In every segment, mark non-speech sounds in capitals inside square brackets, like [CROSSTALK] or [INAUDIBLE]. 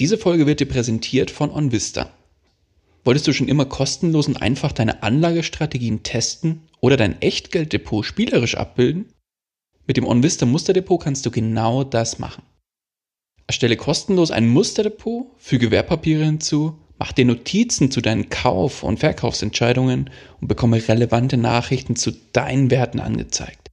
Diese Folge wird dir präsentiert von OnVista. Wolltest du schon immer kostenlos und einfach deine Anlagestrategien testen oder dein Echtgelddepot spielerisch abbilden? Mit dem OnVista Musterdepot kannst du genau das machen. Erstelle kostenlos ein Musterdepot, füge Wertpapiere hinzu, mach dir Notizen zu deinen Kauf- und Verkaufsentscheidungen und bekomme relevante Nachrichten zu deinen Werten angezeigt.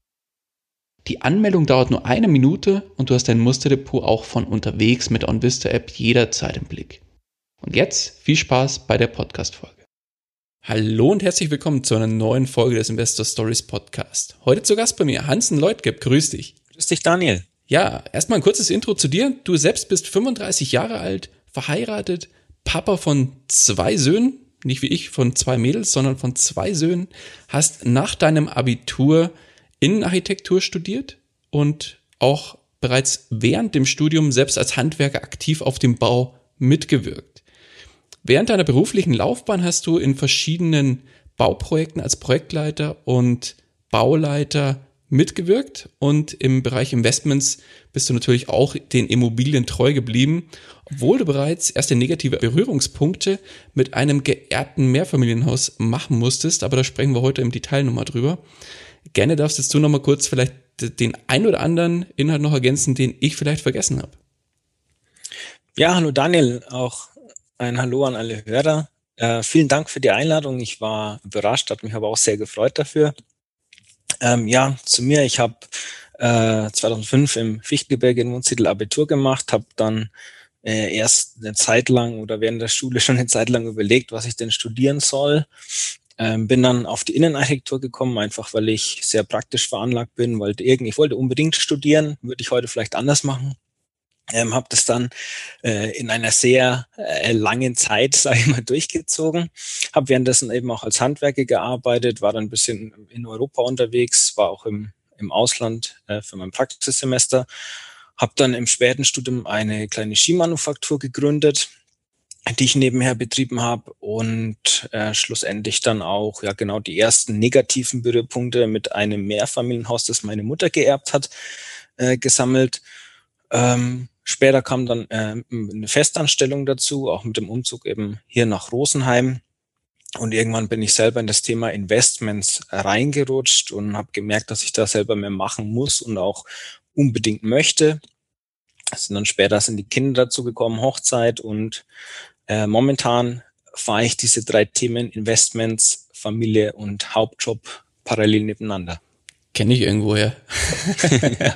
Die Anmeldung dauert nur eine Minute und du hast dein Musterdepot auch von unterwegs mit OnVista App jederzeit im Blick. Und jetzt viel Spaß bei der Podcast-Folge. Hallo und herzlich willkommen zu einer neuen Folge des Investor Stories Podcast. Heute zu Gast bei mir Hansen Leutgeb. Grüß dich. Grüß dich, Daniel. Ja, erstmal ein kurzes Intro zu dir. Du selbst bist 35 Jahre alt, verheiratet, Papa von zwei Söhnen, nicht wie ich von zwei Mädels, sondern von zwei Söhnen, hast nach deinem Abitur Innenarchitektur studiert und auch bereits während dem Studium selbst als Handwerker aktiv auf dem Bau mitgewirkt. Während deiner beruflichen Laufbahn hast du in verschiedenen Bauprojekten als Projektleiter und Bauleiter mitgewirkt und im Bereich Investments bist du natürlich auch den Immobilien treu geblieben, obwohl du bereits erste negative Berührungspunkte mit einem geehrten Mehrfamilienhaus machen musstest, aber da sprechen wir heute im Detail nochmal drüber. Gerne darfst jetzt du noch mal kurz vielleicht den ein oder anderen Inhalt noch ergänzen, den ich vielleicht vergessen habe. Ja, hallo Daniel, auch ein Hallo an alle Hörer. Äh, vielen Dank für die Einladung. Ich war überrascht, hat mich aber auch sehr gefreut dafür. Ähm, ja, zu mir, ich habe äh, 2005 im Fichtelgebirge in Wunsiedel Abitur gemacht, habe dann äh, erst eine Zeit lang oder während der Schule schon eine Zeit lang überlegt, was ich denn studieren soll. Ähm, bin dann auf die Innenarchitektur gekommen, einfach weil ich sehr praktisch veranlagt bin, wollte irgendwie, ich wollte unbedingt studieren, würde ich heute vielleicht anders machen. Ähm, habe das dann äh, in einer sehr äh, langen Zeit, [LAUGHS] sage ich mal, durchgezogen. Habe währenddessen eben auch als Handwerker gearbeitet, war dann ein bisschen in Europa unterwegs, war auch im, im Ausland äh, für mein Praxissemester. Habe dann im späten Studium eine kleine Skimanufaktur gegründet, die ich nebenher betrieben habe und äh, schlussendlich dann auch ja genau die ersten negativen Berührpunkte mit einem Mehrfamilienhaus, das meine Mutter geerbt hat, äh, gesammelt. Ähm, später kam dann äh, eine Festanstellung dazu, auch mit dem Umzug eben hier nach Rosenheim. Und irgendwann bin ich selber in das Thema Investments reingerutscht und habe gemerkt, dass ich da selber mehr machen muss und auch unbedingt möchte. Es sind dann später sind die Kinder dazu gekommen, Hochzeit und äh, momentan fahre ich diese drei Themen Investments, Familie und Hauptjob parallel nebeneinander. Kenne ich irgendwoher. [LAUGHS]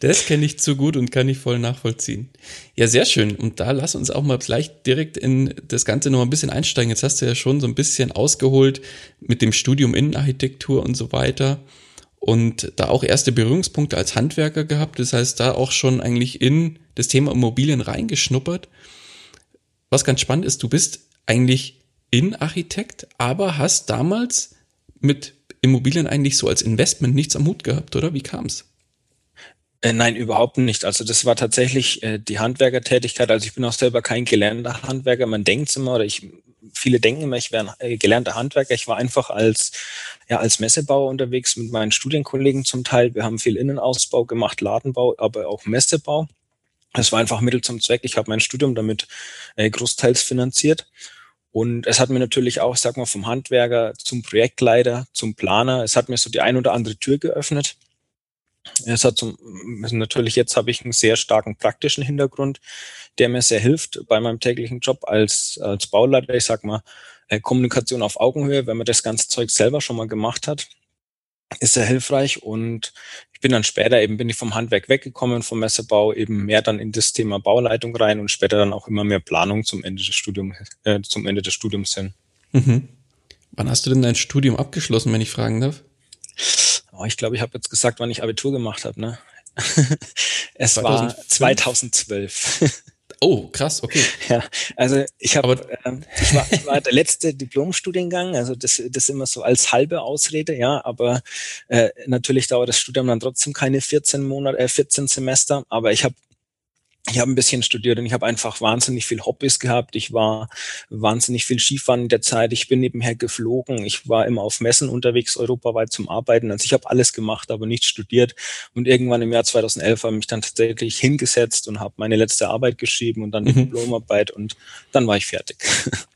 das kenne ich zu gut und kann ich voll nachvollziehen. Ja, sehr schön. Und da lass uns auch mal gleich direkt in das Ganze noch ein bisschen einsteigen. Jetzt hast du ja schon so ein bisschen ausgeholt mit dem Studium Innenarchitektur und so weiter. Und da auch erste Berührungspunkte als Handwerker gehabt. Das heißt, da auch schon eigentlich in das Thema Immobilien reingeschnuppert was ganz spannend ist, du bist eigentlich Innenarchitekt, aber hast damals mit Immobilien eigentlich so als Investment nichts am Hut gehabt, oder? Wie kam's? Äh, nein, überhaupt nicht. Also das war tatsächlich äh, die Handwerkertätigkeit. Also ich bin auch selber kein gelernter Handwerker. Man denkt immer, oder ich, viele denken immer, ich wäre ein äh, gelernter Handwerker. Ich war einfach als, ja, als Messebauer unterwegs mit meinen Studienkollegen zum Teil. Wir haben viel Innenausbau gemacht, Ladenbau, aber auch Messebau. Es war einfach Mittel zum Zweck. Ich habe mein Studium damit äh, großteils finanziert. Und es hat mir natürlich auch, sag mal, vom Handwerker zum Projektleiter, zum Planer, es hat mir so die ein oder andere Tür geöffnet. Es hat zum, natürlich jetzt habe ich einen sehr starken praktischen Hintergrund, der mir sehr hilft bei meinem täglichen Job als, als Bauleiter. Ich sag mal, äh, Kommunikation auf Augenhöhe, wenn man das ganze Zeug selber schon mal gemacht hat, ist sehr hilfreich und ich bin dann später eben bin ich vom Handwerk weggekommen vom Messebau eben mehr dann in das Thema Bauleitung rein und später dann auch immer mehr Planung zum Ende des Studiums äh, zum Ende des Studiums hin. Mhm. Wann hast du denn dein Studium abgeschlossen, wenn ich fragen darf? Oh, ich glaube, ich habe jetzt gesagt, wann ich Abitur gemacht habe, ne? [LAUGHS] es 2005? war 2012. [LAUGHS] Oh, krass, okay. [LAUGHS] Ja, also ich habe, ähm, ich, war, ich war der letzte Diplomstudiengang, also das, das immer so als halbe Ausrede, ja, aber äh, natürlich dauert das Studium dann trotzdem keine 14 Monate, äh, 14 Semester, aber ich habe ich habe ein bisschen studiert und ich habe einfach wahnsinnig viel Hobbys gehabt. Ich war wahnsinnig viel Skifahren in der Zeit. Ich bin nebenher geflogen. Ich war immer auf Messen unterwegs, europaweit zum Arbeiten. Also ich habe alles gemacht, aber nicht studiert. Und irgendwann im Jahr 2011 habe ich mich dann tatsächlich hingesetzt und habe meine letzte Arbeit geschrieben und dann die mhm. Diplomarbeit und dann war ich fertig. [LAUGHS]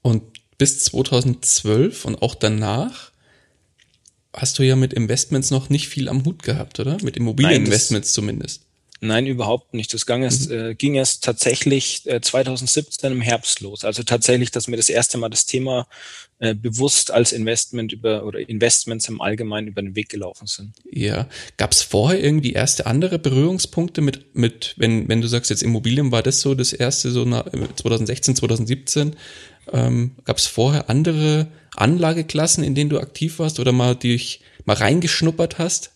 Und bis 2012 und auch danach hast du ja mit Investments noch nicht viel am Hut gehabt, oder? Mit Immobilieninvestments zumindest. Nein, überhaupt nicht. Das ging erst, mhm. äh, ging erst tatsächlich äh, 2017 im Herbst los. Also tatsächlich, dass mir das erste Mal das Thema äh, bewusst als Investment über oder Investments im Allgemeinen über den Weg gelaufen sind. Ja. Gab es vorher irgendwie erste andere Berührungspunkte mit, mit, wenn, wenn du sagst, jetzt Immobilien war das so das erste, so nach 2016, 2017? Ähm, Gab es vorher andere Anlageklassen, in denen du aktiv warst oder mal dich mal reingeschnuppert hast?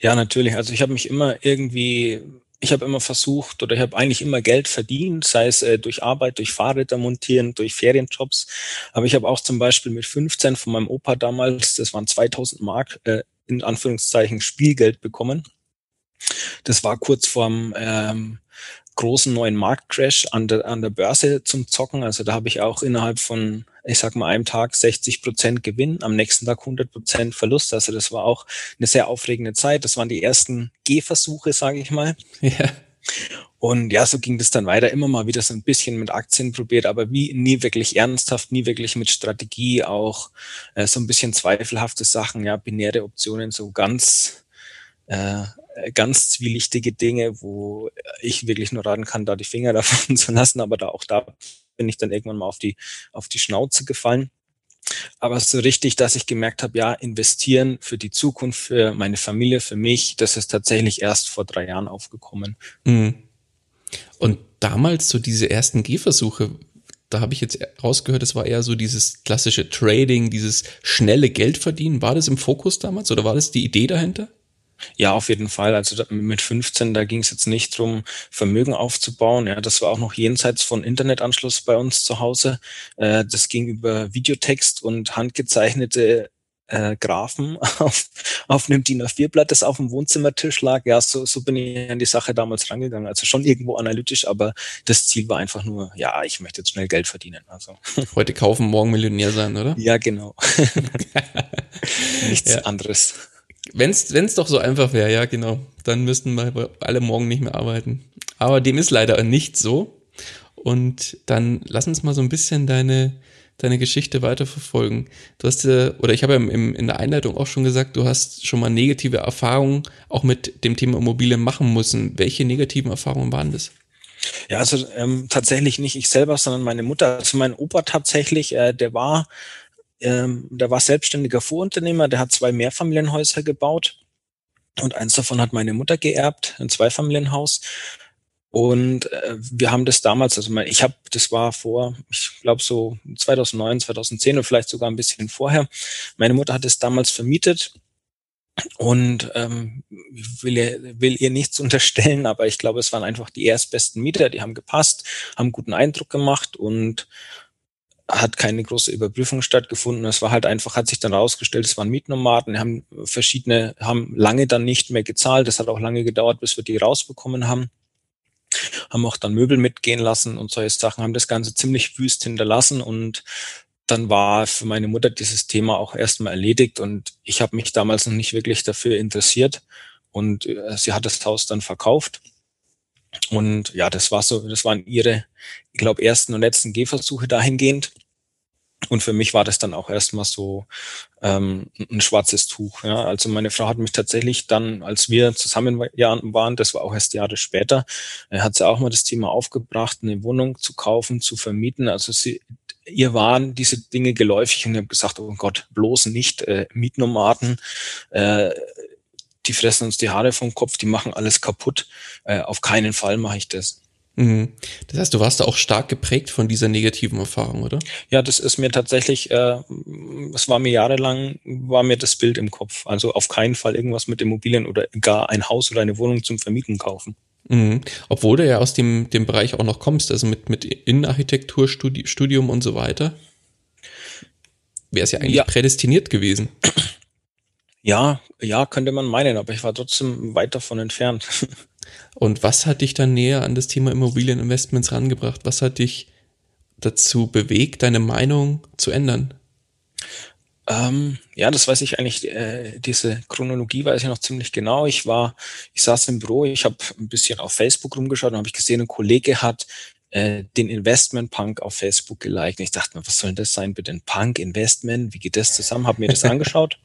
Ja, natürlich. Also ich habe mich immer irgendwie, ich habe immer versucht oder ich habe eigentlich immer Geld verdient, sei es äh, durch Arbeit, durch Fahrräder montieren, durch Ferienjobs. Aber ich habe auch zum Beispiel mit 15 von meinem Opa damals, das waren 2000 Mark, äh, in Anführungszeichen Spielgeld bekommen. Das war kurz vorm ähm, großen neuen Marktcrash an der, an der Börse zum Zocken. Also da habe ich auch innerhalb von, ich sag mal, einem Tag 60 Prozent Gewinn, am nächsten Tag 100 Prozent Verlust. Also das war auch eine sehr aufregende Zeit. Das waren die ersten Gehversuche, sage ich mal. Ja. Und ja, so ging das dann weiter, immer mal wieder so ein bisschen mit Aktien probiert, aber wie nie wirklich ernsthaft, nie wirklich mit Strategie, auch äh, so ein bisschen zweifelhafte Sachen, ja, binäre Optionen, so ganz äh, ganz zwielichtige Dinge, wo ich wirklich nur raten kann, da die Finger [LAUGHS] davon zu lassen, aber da auch da bin ich dann irgendwann mal auf die, auf die Schnauze gefallen. Aber so richtig, dass ich gemerkt habe, ja, investieren für die Zukunft, für meine Familie, für mich, das ist tatsächlich erst vor drei Jahren aufgekommen. Mhm. Und damals so diese ersten Gehversuche, da habe ich jetzt rausgehört, es war eher so dieses klassische Trading, dieses schnelle Geld verdienen. War das im Fokus damals oder war das die Idee dahinter? Ja, auf jeden Fall. Also mit 15, da ging es jetzt nicht drum, Vermögen aufzubauen. Ja, das war auch noch jenseits von Internetanschluss bei uns zu Hause. Äh, das ging über Videotext und handgezeichnete äh, Graphen [LAUGHS] auf, auf einem DIN A4-Blatt, das auf dem Wohnzimmertisch lag. Ja, so, so bin ich an die Sache damals rangegangen. Also schon irgendwo analytisch, aber das Ziel war einfach nur, ja, ich möchte jetzt schnell Geld verdienen. Also. [LAUGHS] Heute kaufen, morgen Millionär sein, oder? Ja, genau. [LAUGHS] Nichts ja. anderes. Wenn es doch so einfach wäre, ja, genau. Dann müssten wir alle morgen nicht mehr arbeiten. Aber dem ist leider nicht so. Und dann lass uns mal so ein bisschen deine, deine Geschichte weiterverfolgen. Du hast, äh, oder ich habe ja im, in der Einleitung auch schon gesagt, du hast schon mal negative Erfahrungen auch mit dem Thema Immobilien machen müssen. Welche negativen Erfahrungen waren das? Ja, also ähm, tatsächlich nicht ich selber, sondern meine Mutter. Also mein Opa tatsächlich, äh, der war ähm, der war selbstständiger Vorunternehmer, der hat zwei Mehrfamilienhäuser gebaut und eins davon hat meine Mutter geerbt, ein Zweifamilienhaus. Und äh, wir haben das damals, also ich habe, das war vor, ich glaube so 2009, 2010 oder vielleicht sogar ein bisschen vorher. Meine Mutter hat es damals vermietet und ähm, will, will ihr nichts [LAUGHS] unterstellen, aber ich glaube, es waren einfach die erstbesten Mieter, die haben gepasst, haben guten Eindruck gemacht und hat keine große Überprüfung stattgefunden. Es war halt einfach, hat sich dann rausgestellt, es waren Mietnomaden, haben verschiedene, haben lange dann nicht mehr gezahlt. Das hat auch lange gedauert, bis wir die rausbekommen haben. Haben auch dann Möbel mitgehen lassen und solche Sachen, haben das Ganze ziemlich wüst hinterlassen und dann war für meine Mutter dieses Thema auch erstmal erledigt und ich habe mich damals noch nicht wirklich dafür interessiert und äh, sie hat das Haus dann verkauft und ja, das war so, das waren ihre, ich glaube, ersten und letzten Gehversuche dahingehend. Und für mich war das dann auch erstmal so ähm, ein schwarzes Tuch. Ja. Also meine Frau hat mich tatsächlich dann, als wir zusammen waren, das war auch erst Jahre später, äh, hat sie auch mal das Thema aufgebracht, eine Wohnung zu kaufen, zu vermieten. Also sie, ihr waren diese Dinge geläufig und ich habe gesagt, oh Gott, bloß nicht äh, Mietnomaden. Äh, die fressen uns die Haare vom Kopf, die machen alles kaputt. Äh, auf keinen Fall mache ich das. Mhm. Das heißt, du warst da auch stark geprägt von dieser negativen Erfahrung, oder? Ja, das ist mir tatsächlich, äh, es war mir jahrelang, war mir das Bild im Kopf. Also auf keinen Fall irgendwas mit Immobilien oder gar ein Haus oder eine Wohnung zum Vermieten kaufen. Mhm. Obwohl du ja aus dem, dem Bereich auch noch kommst, also mit, mit Innenarchitekturstudium und so weiter, wäre es ja eigentlich ja. prädestiniert gewesen. Ja, ja, könnte man meinen, aber ich war trotzdem weit davon entfernt. [LAUGHS] Und was hat dich dann näher an das Thema Immobilieninvestments rangebracht? Was hat dich dazu bewegt, deine Meinung zu ändern? Ähm, ja, das weiß ich eigentlich, äh, diese Chronologie weiß ich noch ziemlich genau. Ich war, ich saß im Büro, ich habe ein bisschen auf Facebook rumgeschaut und habe ich gesehen, ein Kollege hat äh, den Investment Punk auf Facebook geliked. Und ich dachte mir, was soll denn das sein bitte? Ein Punk Investment? Wie geht das zusammen? Habe mir das [LAUGHS] angeschaut.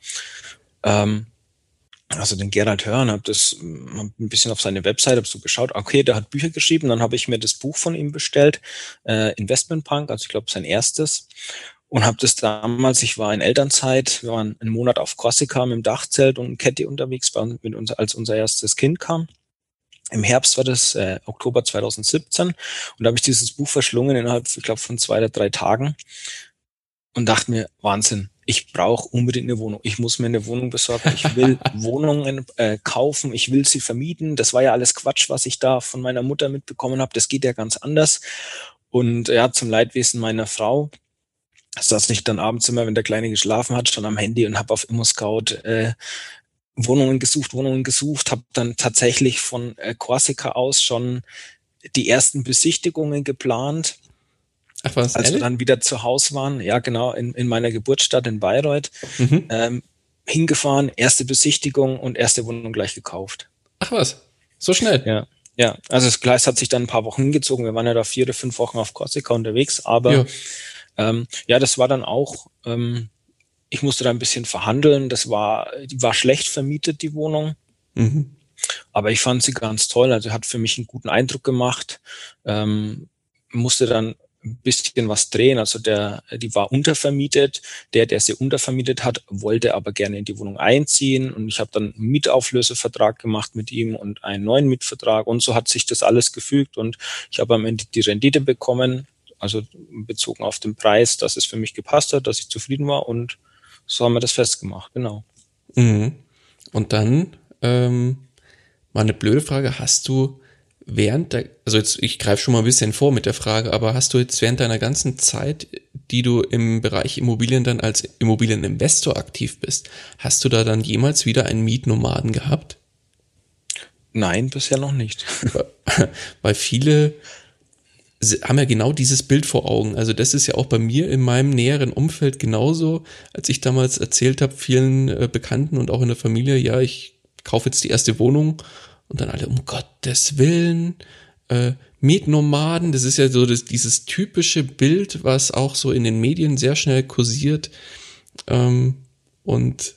Ähm, also den Gerald Hörn, habe das hab ein bisschen auf seine Website hab so geschaut, okay, der hat Bücher geschrieben, dann habe ich mir das Buch von ihm bestellt, äh, Investment Punk, also ich glaube sein erstes und habe das damals, ich war in Elternzeit, wir waren einen Monat auf Korsika mit dem Dachzelt und Kette unterwegs, mit uns, als unser erstes Kind kam. Im Herbst war das äh, Oktober 2017 und da habe ich dieses Buch verschlungen innerhalb, ich glaube, von zwei oder drei Tagen und dachte mir, Wahnsinn, ich brauche unbedingt eine Wohnung. Ich muss mir eine Wohnung besorgen. Ich will [LAUGHS] Wohnungen äh, kaufen. Ich will sie vermieten. Das war ja alles Quatsch, was ich da von meiner Mutter mitbekommen habe. Das geht ja ganz anders. Und ja, zum Leidwesen meiner Frau saß ich dann abends immer, wenn der Kleine geschlafen hat, schon am Handy und habe auf ImmoScout äh, Wohnungen gesucht, Wohnungen gesucht, habe dann tatsächlich von äh, Korsika aus schon die ersten Besichtigungen geplant. Ach was, als ehrlich? wir dann wieder zu Hause waren, ja genau, in, in meiner Geburtsstadt in Bayreuth, mhm. ähm, hingefahren, erste Besichtigung und erste Wohnung gleich gekauft. Ach was, so schnell? Ja, ja. Also das Gleis hat sich dann ein paar Wochen hingezogen. Wir waren ja da vier oder fünf Wochen auf Korsika unterwegs, aber ja ähm, ja, das war dann auch, ähm, ich musste da ein bisschen verhandeln. Das war, die war schlecht vermietet, die Wohnung. Mhm. Aber ich fand sie ganz toll. Also hat für mich einen guten Eindruck gemacht. Ähm, musste dann ein bisschen was drehen. Also der, die war untervermietet. Der, der sie untervermietet hat, wollte aber gerne in die Wohnung einziehen. Und ich habe dann einen Mietauflösevertrag gemacht mit ihm und einen neuen Mietvertrag. Und so hat sich das alles gefügt. Und ich habe am Ende die Rendite bekommen, also bezogen auf den Preis, dass es für mich gepasst hat, dass ich zufrieden war und so haben wir das festgemacht, genau. Mhm. Und dann, ähm, mal eine blöde Frage, hast du während der, also jetzt, ich greife schon mal ein bisschen vor mit der Frage, aber hast du jetzt während deiner ganzen Zeit, die du im Bereich Immobilien dann als Immobilieninvestor aktiv bist, hast du da dann jemals wieder einen Mietnomaden gehabt? Nein, bisher noch nicht. [LAUGHS] Weil viele haben ja genau dieses Bild vor Augen. Also das ist ja auch bei mir in meinem näheren Umfeld genauso, als ich damals erzählt habe, vielen äh, Bekannten und auch in der Familie, ja, ich kaufe jetzt die erste Wohnung und dann alle, um Gottes Willen, äh, Mietnomaden, das ist ja so das, dieses typische Bild, was auch so in den Medien sehr schnell kursiert. Ähm, und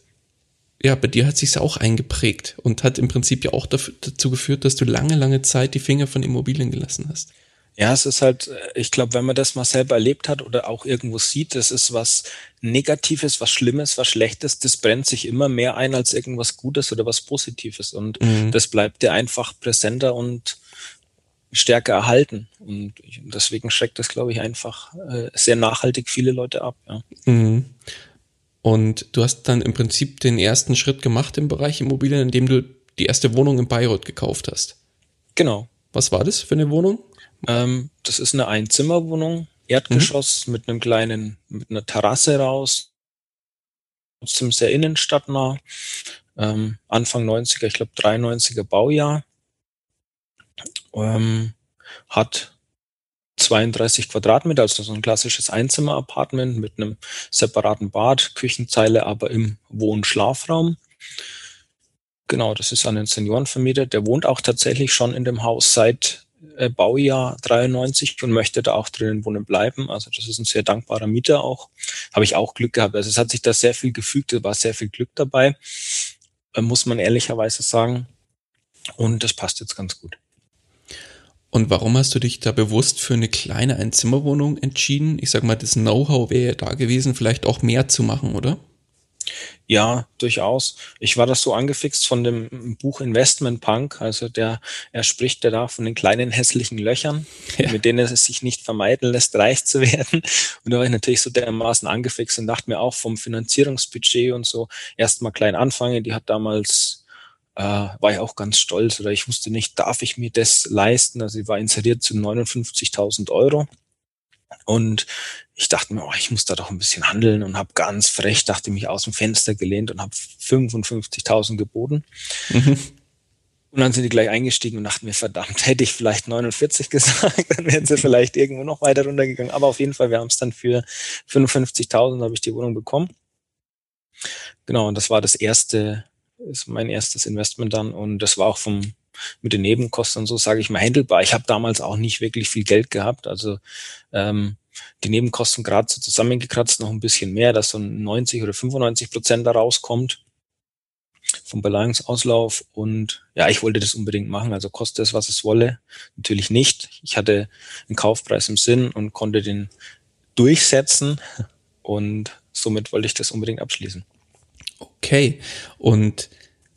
ja, bei dir hat sich's auch eingeprägt und hat im Prinzip ja auch dafür, dazu geführt, dass du lange, lange Zeit die Finger von Immobilien gelassen hast. Ja, es ist halt, äh, ich glaube, wenn man das mal selber erlebt hat oder auch irgendwo sieht, das ist was Negatives, was Schlimmes, was Schlechtes, das brennt sich immer mehr ein als irgendwas Gutes oder was Positives. Und mhm. das bleibt dir einfach präsenter und stärker erhalten. Und deswegen schreckt das, glaube ich, einfach äh, sehr nachhaltig viele Leute ab. Ja. Mhm. Und du hast dann im Prinzip den ersten Schritt gemacht im Bereich Immobilien, indem du die erste Wohnung in Bayreuth gekauft hast. Genau. Was war das für eine Wohnung? Ähm, das ist eine Einzimmerwohnung, Erdgeschoss mhm. mit einem kleinen, mit einer Terrasse raus. Trotzdem sehr innenstadtnah. Ähm, Anfang 90er, ich glaube 93er Baujahr. Ähm, hat 32 Quadratmeter, also so ein klassisches Einzimmer-Apartment mit einem separaten Bad, Küchenzeile aber im Wohn-Schlafraum. Genau, das ist an den Senioren vermietet. Der wohnt auch tatsächlich schon in dem Haus seit äh, Baujahr 93 und möchte da auch drinnen wohnen bleiben. Also das ist ein sehr dankbarer Mieter auch. Habe ich auch Glück gehabt. Also es hat sich da sehr viel gefügt, da war sehr viel Glück dabei, äh, muss man ehrlicherweise sagen. Und das passt jetzt ganz gut. Und warum hast du dich da bewusst für eine kleine Einzimmerwohnung entschieden? Ich sag mal, das Know-how wäre ja da gewesen, vielleicht auch mehr zu machen, oder? Ja, durchaus. Ich war das so angefixt von dem Buch Investment Punk. Also der, er spricht ja da von den kleinen hässlichen Löchern, ja. mit denen es sich nicht vermeiden lässt, reich zu werden. Und da war ich natürlich so dermaßen angefixt und dachte mir auch vom Finanzierungsbudget und so erstmal klein anfangen. Die hat damals äh, war ich auch ganz stolz oder ich wusste nicht, darf ich mir das leisten? Also ich war inseriert zu 59.000 Euro. Und ich dachte mir, oh, ich muss da doch ein bisschen handeln und habe ganz frech, dachte mich aus dem Fenster gelehnt und habe 55.000 geboten. Mhm. Und dann sind die gleich eingestiegen und dachten mir, verdammt, hätte ich vielleicht 49 [LAUGHS] gesagt, dann wären sie vielleicht irgendwo noch weiter runtergegangen. Aber auf jeden Fall, wir haben es dann für 55.000 habe ich die Wohnung bekommen. Genau, und das war das erste, ist mein erstes Investment dann. Und das war auch vom, mit den Nebenkosten und so, sage ich mal, handelbar. Ich habe damals auch nicht wirklich viel Geld gehabt. Also ähm, die Nebenkosten gerade so zusammengekratzt, noch ein bisschen mehr, dass so 90 oder 95 Prozent da rauskommt vom Beleihungsauslauf. Und ja, ich wollte das unbedingt machen, also koste es, was es wolle. Natürlich nicht. Ich hatte einen Kaufpreis im Sinn und konnte den durchsetzen. Und somit wollte ich das unbedingt abschließen. Okay. Und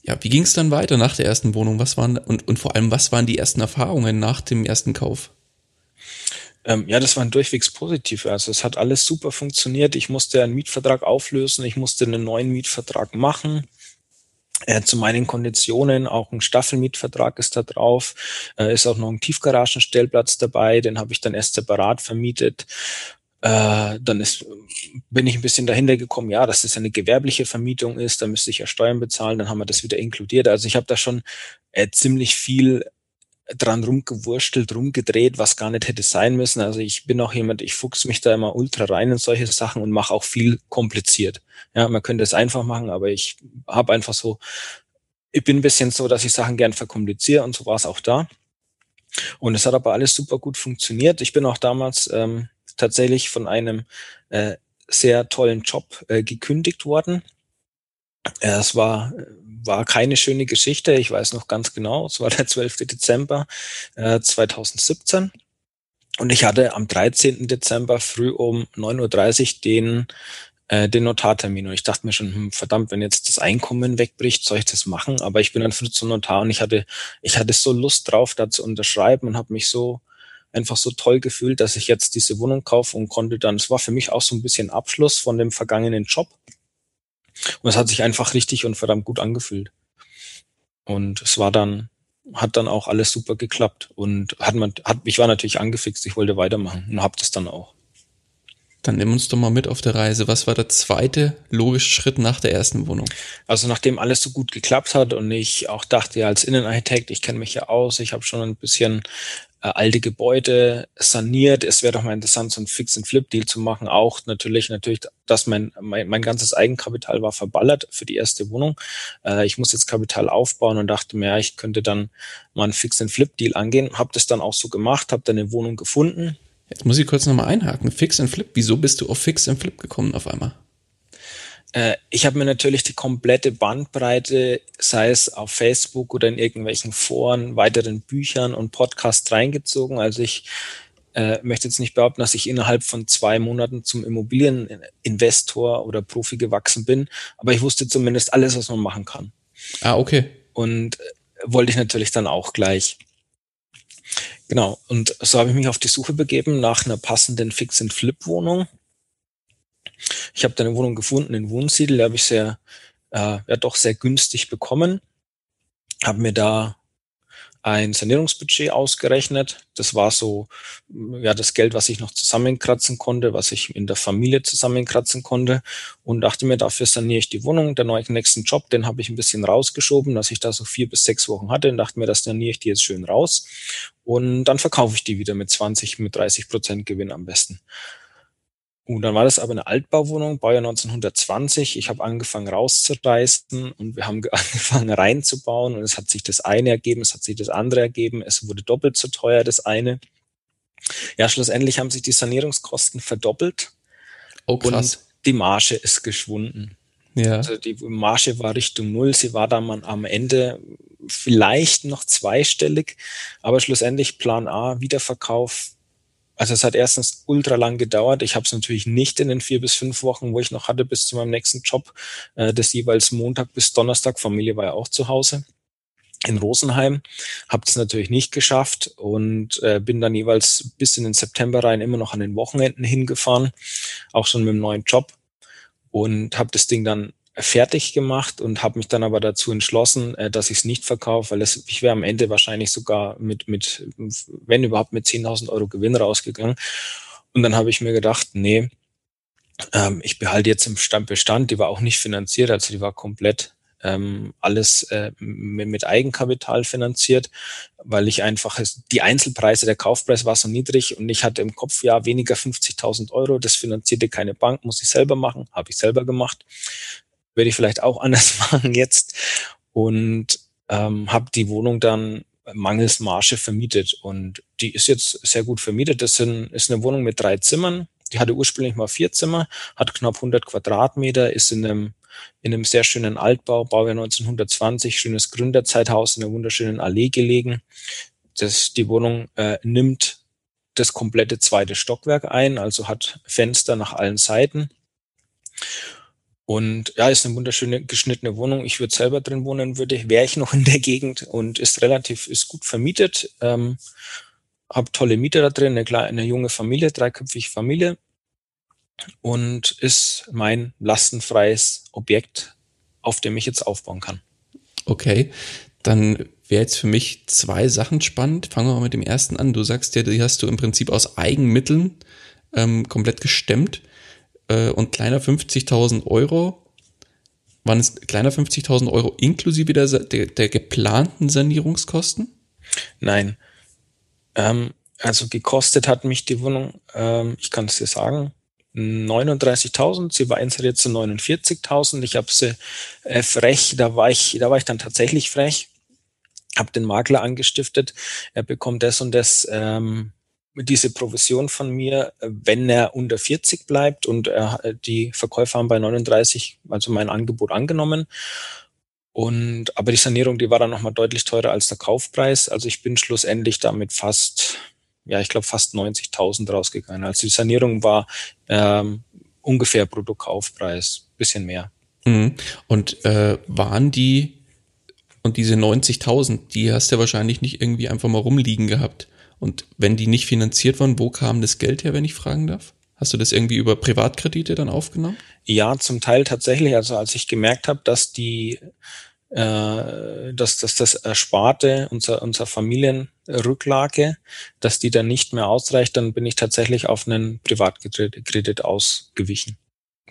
ja, wie ging es dann weiter nach der ersten Wohnung? Was waren und, und vor allem, was waren die ersten Erfahrungen nach dem ersten Kauf? Ähm, ja, das waren durchwegs positiv. Also es hat alles super funktioniert. Ich musste einen Mietvertrag auflösen, ich musste einen neuen Mietvertrag machen. Äh, zu meinen Konditionen, auch ein Staffelmietvertrag ist da drauf, äh, ist auch noch ein Tiefgaragenstellplatz dabei, den habe ich dann erst separat vermietet. Äh, dann ist, bin ich ein bisschen dahinter gekommen, ja, dass das eine gewerbliche Vermietung ist, da müsste ich ja Steuern bezahlen, dann haben wir das wieder inkludiert. Also ich habe da schon äh, ziemlich viel dran rumgewurstelt, rumgedreht, was gar nicht hätte sein müssen. Also ich bin auch jemand, ich fuchs mich da immer ultra rein in solche Sachen und mache auch viel kompliziert. Ja, man könnte es einfach machen, aber ich habe einfach so, ich bin ein bisschen so, dass ich Sachen gern verkompliziere und so war es auch da. Und es hat aber alles super gut funktioniert. Ich bin auch damals ähm, tatsächlich von einem äh, sehr tollen Job äh, gekündigt worden. Äh, es war, war keine schöne Geschichte. Ich weiß noch ganz genau. Es war der 12. Dezember äh, 2017. Und ich hatte am 13. Dezember früh um 9.30 Uhr den, äh, den Notartermin. Und ich dachte mir schon, hm, verdammt, wenn jetzt das Einkommen wegbricht, soll ich das machen? Aber ich bin dann früh zum Notar und ich hatte, ich hatte so Lust drauf, da zu unterschreiben und habe mich so einfach so toll gefühlt, dass ich jetzt diese Wohnung kaufe und konnte dann, es war für mich auch so ein bisschen Abschluss von dem vergangenen Job. Und es hat sich einfach richtig und verdammt gut angefühlt. Und es war dann, hat dann auch alles super geklappt. Und hat man, hat, ich war natürlich angefixt, ich wollte weitermachen und habe das dann auch. Dann nimm uns doch mal mit auf der Reise. Was war der zweite logische Schritt nach der ersten Wohnung? Also nachdem alles so gut geklappt hat und ich auch dachte, ja, als Innenarchitekt, ich kenne mich ja aus, ich habe schon ein bisschen äh, alte Gebäude saniert. Es wäre doch mal interessant, so ein Fix-and-Flip-Deal zu machen. Auch natürlich, natürlich, dass mein, mein, mein ganzes Eigenkapital war verballert für die erste Wohnung. Äh, ich muss jetzt Kapital aufbauen und dachte mir, ja, ich könnte dann mal ein Fix-and-Flip-Deal angehen. Habe das dann auch so gemacht, habe dann eine Wohnung gefunden. Jetzt muss ich kurz nochmal einhaken. Fix-and-Flip, wieso bist du auf Fix-and-Flip gekommen auf einmal? Äh, ich habe mir natürlich die komplette Bandbreite, sei es auf Facebook oder in irgendwelchen Foren, weiteren Büchern und Podcasts reingezogen. Also ich äh, möchte jetzt nicht behaupten, dass ich innerhalb von zwei Monaten zum Immobilieninvestor oder Profi gewachsen bin, aber ich wusste zumindest alles, was man machen kann. Ah, okay. Und äh, wollte ich natürlich dann auch gleich. Genau. Und so habe ich mich auf die Suche begeben nach einer passenden Fix-and-Flip-Wohnung ich habe da eine Wohnung gefunden in Wohnsiedel, die habe ich sehr, äh, ja doch sehr günstig bekommen. Habe mir da ein Sanierungsbudget ausgerechnet. Das war so ja das Geld, was ich noch zusammenkratzen konnte, was ich in der Familie zusammenkratzen konnte und dachte mir, dafür saniere ich die Wohnung. Der neue nächsten Job, den habe ich ein bisschen rausgeschoben, dass ich da so vier bis sechs Wochen hatte und dachte mir, das saniere ich die jetzt schön raus und dann verkaufe ich die wieder mit 20, mit 30 Prozent Gewinn am besten. Und dann war das aber eine Altbauwohnung, Baujahr 1920. Ich habe angefangen rauszureißen und wir haben [LAUGHS] angefangen reinzubauen und es hat sich das eine ergeben, es hat sich das andere ergeben. Es wurde doppelt so teuer, das eine. Ja, schlussendlich haben sich die Sanierungskosten verdoppelt. Oh, krass. Und die Marge ist geschwunden. Ja. Also die Marge war Richtung Null. Sie war dann am Ende vielleicht noch zweistellig, aber schlussendlich Plan A, Wiederverkauf also es hat erstens ultra lang gedauert. Ich habe es natürlich nicht in den vier bis fünf Wochen, wo ich noch hatte, bis zu meinem nächsten Job, äh, das jeweils Montag bis Donnerstag. Familie war ja auch zu Hause in Rosenheim. Habe das natürlich nicht geschafft und äh, bin dann jeweils bis in den September rein immer noch an den Wochenenden hingefahren, auch schon mit dem neuen Job und habe das Ding dann fertig gemacht und habe mich dann aber dazu entschlossen, äh, dass ich es nicht verkaufe, weil es, ich wäre am Ende wahrscheinlich sogar mit, mit, wenn überhaupt, mit 10.000 Euro Gewinn rausgegangen. Und dann habe ich mir gedacht, nee, ähm, ich behalte jetzt im Stand Bestand, die war auch nicht finanziert, also die war komplett ähm, alles äh, mit Eigenkapital finanziert, weil ich einfach die Einzelpreise, der Kaufpreis war so niedrig und ich hatte im Kopf, ja, weniger 50.000 Euro, das finanzierte keine Bank, muss ich selber machen, habe ich selber gemacht. Werde ich vielleicht auch [LAUGHS] anders machen jetzt und ähm, habe die Wohnung dann mangels Marge vermietet und die ist jetzt sehr gut vermietet. Das sind, ist eine Wohnung mit drei Zimmern. Die hatte ursprünglich mal vier Zimmer, hat knapp 100 Quadratmeter, ist in einem in einem sehr schönen Altbau, Baujahr 1920, schönes Gründerzeithaus in einer wunderschönen Allee gelegen. Das, die Wohnung äh, nimmt das komplette zweite Stockwerk ein, also hat Fenster nach allen Seiten. Und ja, ist eine wunderschöne geschnittene Wohnung. Ich würde selber drin wohnen, würde, wäre ich noch in der Gegend und ist relativ, ist gut vermietet. Ähm, hab tolle Mieter da drin, eine, kleine, eine junge Familie, dreiköpfige Familie und ist mein lastenfreies Objekt, auf dem ich jetzt aufbauen kann. Okay, dann wäre jetzt für mich zwei Sachen spannend. Fangen wir mal mit dem ersten an. Du sagst ja, die hast du im Prinzip aus Eigenmitteln ähm, komplett gestemmt äh, und kleiner 50.000 Euro. Waren es kleiner 50.000 Euro inklusive der, der, der, geplanten Sanierungskosten? Nein. Ähm, also gekostet hat mich die Wohnung, ähm, ich kann es dir sagen, 39.000, sie war inseriert zu 49.000. Ich habe sie äh, frech, da war ich, da war ich dann tatsächlich frech, habe den Makler angestiftet. Er bekommt das und das, ähm, diese Provision von mir, wenn er unter 40 bleibt und er, die Verkäufer haben bei 39, also mein Angebot angenommen. Und aber die Sanierung, die war dann nochmal deutlich teurer als der Kaufpreis. Also ich bin schlussendlich damit fast ja, ich glaube, fast 90.000 rausgegangen. Also die Sanierung war ähm, ungefähr Bruttokaufpreis, bisschen mehr. Mhm. Und äh, waren die und diese 90.000, die hast du wahrscheinlich nicht irgendwie einfach mal rumliegen gehabt. Und wenn die nicht finanziert waren, wo kam das Geld her, wenn ich fragen darf? Hast du das irgendwie über Privatkredite dann aufgenommen? Ja, zum Teil tatsächlich. Also als ich gemerkt habe, dass die äh, dass, dass das Ersparte unserer, unserer Familienrücklage, dass die dann nicht mehr ausreicht, dann bin ich tatsächlich auf einen Privatkredit ausgewichen.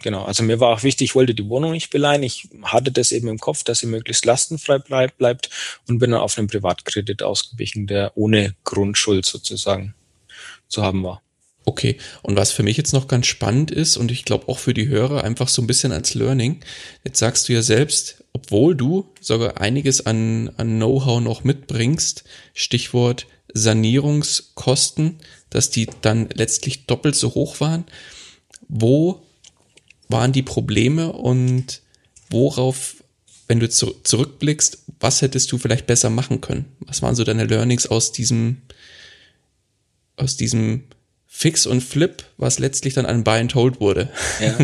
Genau, also mir war auch wichtig, ich wollte die Wohnung nicht beleihen. Ich hatte das eben im Kopf, dass sie möglichst lastenfrei bleib, bleibt und bin dann auf einen Privatkredit ausgewichen, der ohne Grundschuld sozusagen zu haben war. Okay, und was für mich jetzt noch ganz spannend ist und ich glaube auch für die Hörer einfach so ein bisschen als Learning, jetzt sagst du ja selbst, obwohl du sogar einiges an, an Know-how noch mitbringst, Stichwort Sanierungskosten, dass die dann letztlich doppelt so hoch waren. Wo waren die Probleme und worauf, wenn du zu, zurückblickst, was hättest du vielleicht besser machen können? Was waren so deine Learnings aus diesem, aus diesem Fix und Flip, was letztlich dann an Buy and Hold wurde. Ja,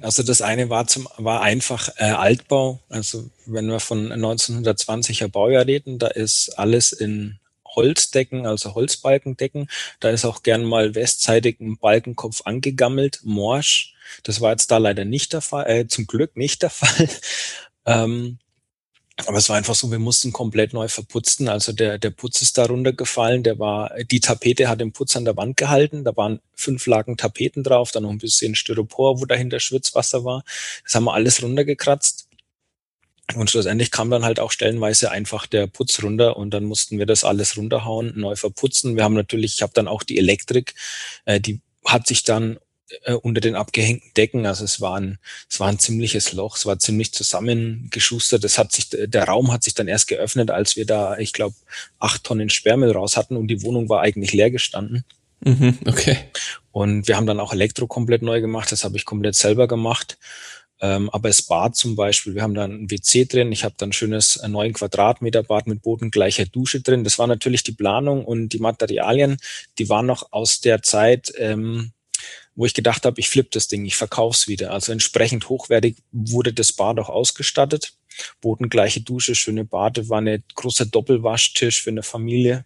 also das eine war zum war einfach äh, Altbau. Also wenn wir von 1920er Baujahr reden, da ist alles in Holzdecken, also Holzbalkendecken. Da ist auch gern mal westseitig ein Balkenkopf angegammelt, morsch. Das war jetzt da leider nicht der Fall, äh, zum Glück nicht der [LAUGHS] Fall. ähm, aber es war einfach so, wir mussten komplett neu verputzen. Also der, der Putz ist da runtergefallen. Der war, die Tapete hat den Putz an der Wand gehalten. Da waren fünf Lagen Tapeten drauf, dann noch ein bisschen Styropor, wo dahinter Schwitzwasser war. Das haben wir alles runtergekratzt. Und schlussendlich kam dann halt auch stellenweise einfach der Putz runter und dann mussten wir das alles runterhauen, neu verputzen. Wir haben natürlich, ich habe dann auch die Elektrik, äh, die hat sich dann äh, unter den abgehängten Decken. Also es war ein, es war ein ziemliches Loch, es war ziemlich zusammengeschustert. Das hat sich, der Raum hat sich dann erst geöffnet, als wir da, ich glaube, acht Tonnen Sperrmüll raus hatten und die Wohnung war eigentlich leer gestanden. Mhm, okay. Und wir haben dann auch Elektro komplett neu gemacht. Das habe ich komplett selber gemacht. Ähm, aber es Bad zum Beispiel, wir haben da ein WC drin. Ich habe dann schönes neun Quadratmeter Bad mit bodengleicher Dusche drin. Das war natürlich die Planung und die Materialien, die waren noch aus der Zeit, ähm, wo ich gedacht habe, ich flippe das Ding, ich verkaufe es wieder. Also entsprechend hochwertig wurde das Bad auch ausgestattet. Bodengleiche Dusche, schöne Badewanne, großer Doppelwaschtisch für eine Familie.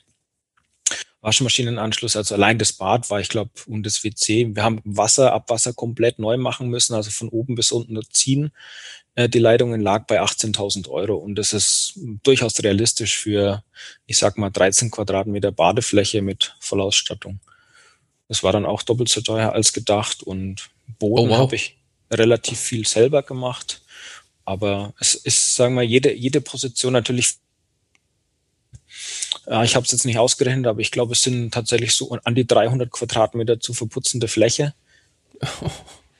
Waschmaschinenanschluss, also allein das Bad war, ich glaube, und das WC. Wir haben Wasser, Abwasser komplett neu machen müssen, also von oben bis unten nur ziehen. Äh, die Leitungen lag bei 18.000 Euro und das ist durchaus realistisch für, ich sag mal, 13 Quadratmeter Badefläche mit Vollausstattung. Das war dann auch doppelt so teuer als gedacht und Boden oh, wow. habe ich relativ viel selber gemacht. Aber es ist, sagen wir, jede, jede Position natürlich äh, ich habe es jetzt nicht ausgerechnet, aber ich glaube, es sind tatsächlich so an die 300 Quadratmeter zu verputzende Fläche. [LAUGHS]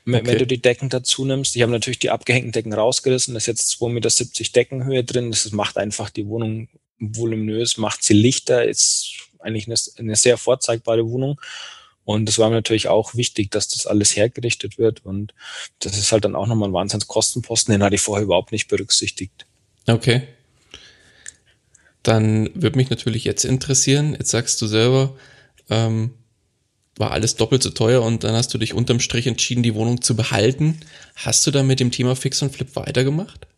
Okay. Wenn du die Decken dazu nimmst, ich habe natürlich die abgehängten Decken rausgerissen, da ist jetzt 2,70 Meter Deckenhöhe drin. Das macht einfach die Wohnung voluminös, macht sie lichter, ist eigentlich eine, eine sehr vorzeigbare Wohnung. Und das war mir natürlich auch wichtig, dass das alles hergerichtet wird. Und das ist halt dann auch nochmal ein Wahnsinnskostenposten, den hatte ich vorher überhaupt nicht berücksichtigt. Okay dann würde mich natürlich jetzt interessieren, jetzt sagst du selber, ähm, war alles doppelt so teuer und dann hast du dich unterm Strich entschieden, die Wohnung zu behalten. Hast du da mit dem Thema Fix und Flip weitergemacht?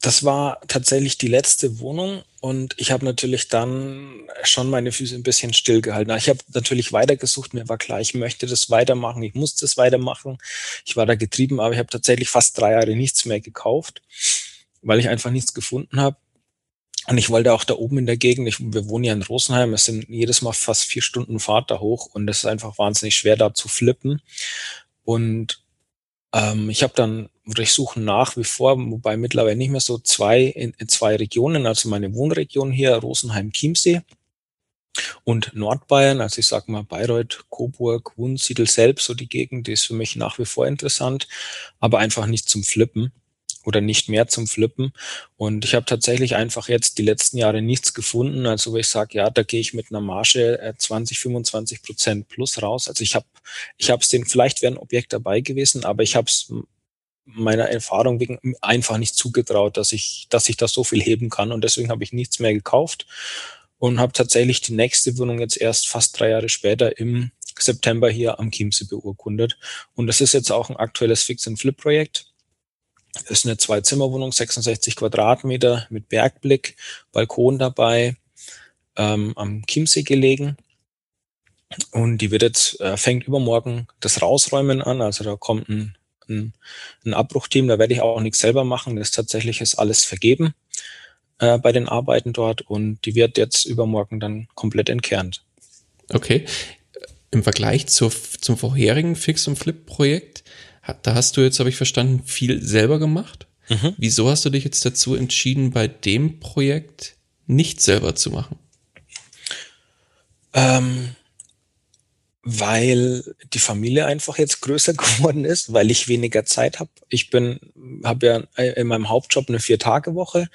Das war tatsächlich die letzte Wohnung und ich habe natürlich dann schon meine Füße ein bisschen stillgehalten. Ich habe natürlich weitergesucht, mir war klar, ich möchte das weitermachen, ich muss das weitermachen. Ich war da getrieben, aber ich habe tatsächlich fast drei Jahre nichts mehr gekauft, weil ich einfach nichts gefunden habe. Und ich wollte auch da oben in der Gegend, ich, wir wohnen ja in Rosenheim, es sind jedes Mal fast vier Stunden Fahrt da hoch und es ist einfach wahnsinnig schwer da zu flippen. Und ähm, ich habe dann, suche nach wie vor, wobei mittlerweile nicht mehr so zwei in, in zwei Regionen, also meine Wohnregion hier, Rosenheim-Chiemsee und Nordbayern, also ich sag mal Bayreuth, Coburg, Wunsiedel selbst, so die Gegend, die ist für mich nach wie vor interessant, aber einfach nicht zum Flippen oder nicht mehr zum Flippen. Und ich habe tatsächlich einfach jetzt die letzten Jahre nichts gefunden, also wo ich sage, ja, da gehe ich mit einer Marge 20, äh, 25 Prozent plus raus. Also ich habe ich habe es den, vielleicht wäre ein Objekt dabei gewesen, aber ich habe es meiner Erfahrung wegen einfach nicht zugetraut, dass ich, dass ich da so viel heben kann. Und deswegen habe ich nichts mehr gekauft und habe tatsächlich die nächste Wohnung jetzt erst fast drei Jahre später im September hier am Chiemsee beurkundet. Und das ist jetzt auch ein aktuelles Fix-and-Flip-Projekt ist eine Zwei-Zimmer-Wohnung, 66 Quadratmeter mit Bergblick, Balkon dabei, ähm, am Chiemsee gelegen. Und die wird jetzt, äh, fängt übermorgen das Rausräumen an. Also da kommt ein, ein, ein Abbruchteam, da werde ich auch nichts selber machen. Das tatsächlich ist alles vergeben äh, bei den Arbeiten dort und die wird jetzt übermorgen dann komplett entkernt. Okay. Im Vergleich zur, zum vorherigen Fix- und Flip-Projekt, da hast du jetzt, habe ich verstanden, viel selber gemacht. Mhm. Wieso hast du dich jetzt dazu entschieden, bei dem Projekt nicht selber zu machen? Ähm, weil die Familie einfach jetzt größer [LAUGHS] geworden ist, weil ich weniger Zeit habe. Ich bin, habe ja in meinem Hauptjob eine Vier-Tage-Woche.